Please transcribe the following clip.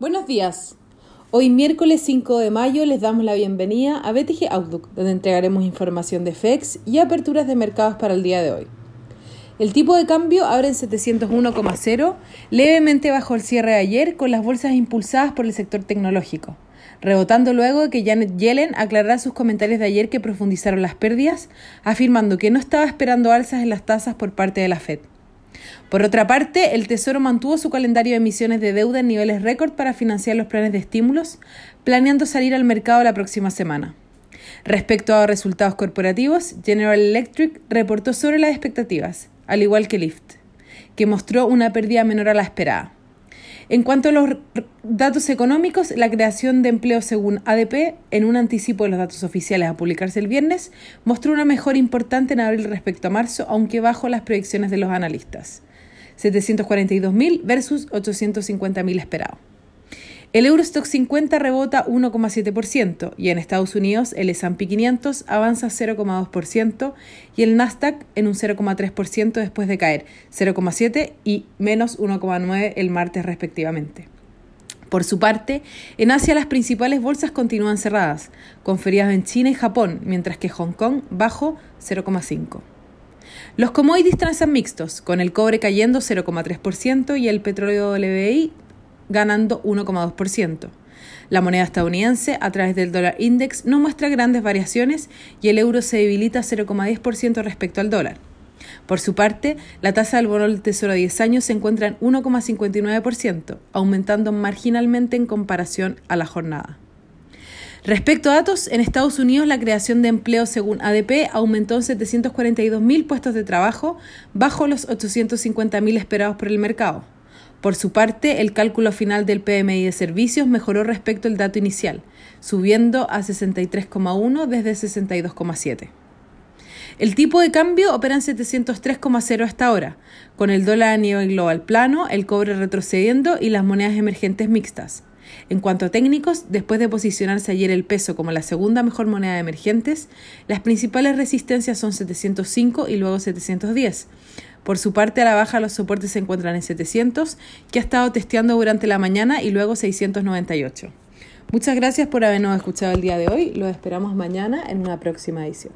Buenos días. Hoy miércoles 5 de mayo les damos la bienvenida a BTG Outlook, donde entregaremos información de FEX y aperturas de mercados para el día de hoy. El tipo de cambio abre en 701,0, levemente bajo el cierre de ayer, con las bolsas impulsadas por el sector tecnológico, rebotando luego que Janet Yellen aclarara sus comentarios de ayer que profundizaron las pérdidas, afirmando que no estaba esperando alzas en las tasas por parte de la Fed. Por otra parte, el Tesoro mantuvo su calendario de emisiones de deuda en niveles récord para financiar los planes de estímulos, planeando salir al mercado la próxima semana. Respecto a resultados corporativos, General Electric reportó sobre las expectativas, al igual que Lyft, que mostró una pérdida menor a la esperada. En cuanto a los datos económicos, la creación de empleo según ADP, en un anticipo de los datos oficiales a publicarse el viernes, mostró una mejora importante en abril respecto a marzo, aunque bajo las proyecciones de los analistas. 742.000 versus 850.000 esperados. El Eurostock 50 rebota 1,7% y en Estados Unidos el S&P 500 avanza 0,2% y el Nasdaq en un 0,3% después de caer 0,7 y menos 1,9 el martes respectivamente. Por su parte, en Asia las principales bolsas continúan cerradas, con feriados en China y Japón, mientras que Hong Kong bajo 0,5. Los commodities transan mixtos, con el cobre cayendo 0,3% y el petróleo WTI ganando 1,2%. La moneda estadounidense, a través del dólar index, no muestra grandes variaciones y el euro se debilita 0,10% respecto al dólar. Por su parte, la tasa del bono del Tesoro a 10 años se encuentra en 1,59%, aumentando marginalmente en comparación a la jornada. Respecto a datos, en Estados Unidos la creación de empleo según ADP aumentó en 742.000 puestos de trabajo, bajo los 850.000 esperados por el mercado. Por su parte, el cálculo final del PMI de servicios mejoró respecto al dato inicial, subiendo a 63,1 desde 62,7. El tipo de cambio opera en 703,0 hasta ahora, con el dólar a nivel global plano, el cobre retrocediendo y las monedas emergentes mixtas. En cuanto a técnicos, después de posicionarse ayer el peso como la segunda mejor moneda de emergentes, las principales resistencias son 705 y luego 710. Por su parte, a la baja los soportes se encuentran en 700, que ha estado testeando durante la mañana, y luego 698. Muchas gracias por habernos escuchado el día de hoy. Los esperamos mañana en una próxima edición.